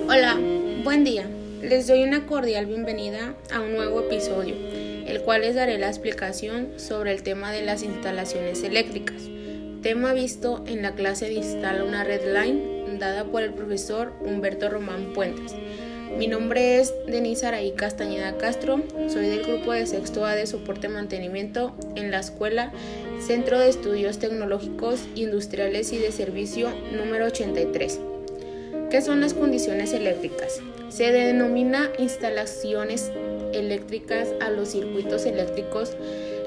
Hola, buen día. Les doy una cordial bienvenida a un nuevo episodio, el cual les daré la explicación sobre el tema de las instalaciones eléctricas, tema visto en la clase de Instala una Red Line dada por el profesor Humberto Román Puentes. Mi nombre es Denise Araí Castañeda Castro, soy del grupo de sexto A de soporte mantenimiento en la escuela Centro de Estudios Tecnológicos Industriales y de Servicio número 83. ¿Qué son las condiciones eléctricas? Se denomina instalaciones eléctricas a los circuitos eléctricos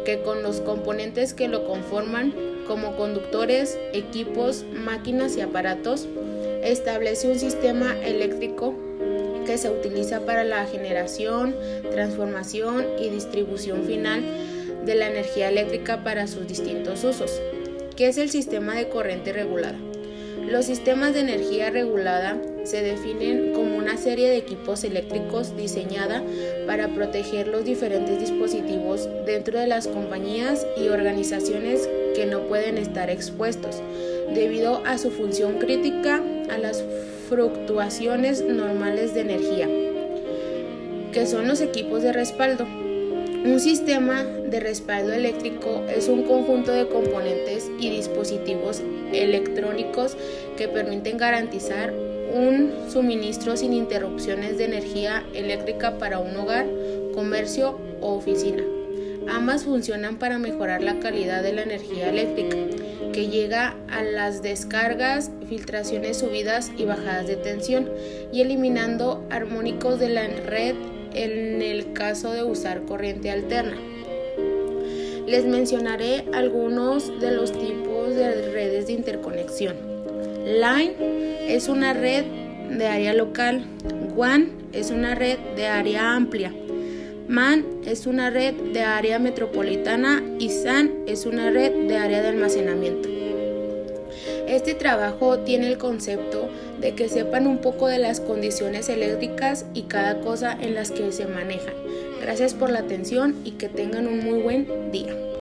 que con los componentes que lo conforman, como conductores, equipos, máquinas y aparatos, establece un sistema eléctrico que se utiliza para la generación, transformación y distribución final de la energía eléctrica para sus distintos usos. ¿Qué es el sistema de corriente regulada? Los sistemas de energía regulada se definen como una serie de equipos eléctricos diseñada para proteger los diferentes dispositivos dentro de las compañías y organizaciones que no pueden estar expuestos debido a su función crítica a las fluctuaciones normales de energía, que son los equipos de respaldo. Un sistema de respaldo eléctrico es un conjunto de componentes y dispositivos electrónicos que permiten garantizar un suministro sin interrupciones de energía eléctrica para un hogar, comercio o oficina. Ambas funcionan para mejorar la calidad de la energía eléctrica, que llega a las descargas, filtraciones subidas y bajadas de tensión, y eliminando armónicos de la red en el caso de usar corriente alterna. Les mencionaré algunos de los tipos de redes de interconexión. Line es una red de área local. WAN es una red de área amplia. MAN es una red de área metropolitana y SAN es una red de área de almacenamiento. Este trabajo tiene el concepto de que sepan un poco de las condiciones eléctricas y cada cosa en las que se manejan. Gracias por la atención y que tengan un muy buen día.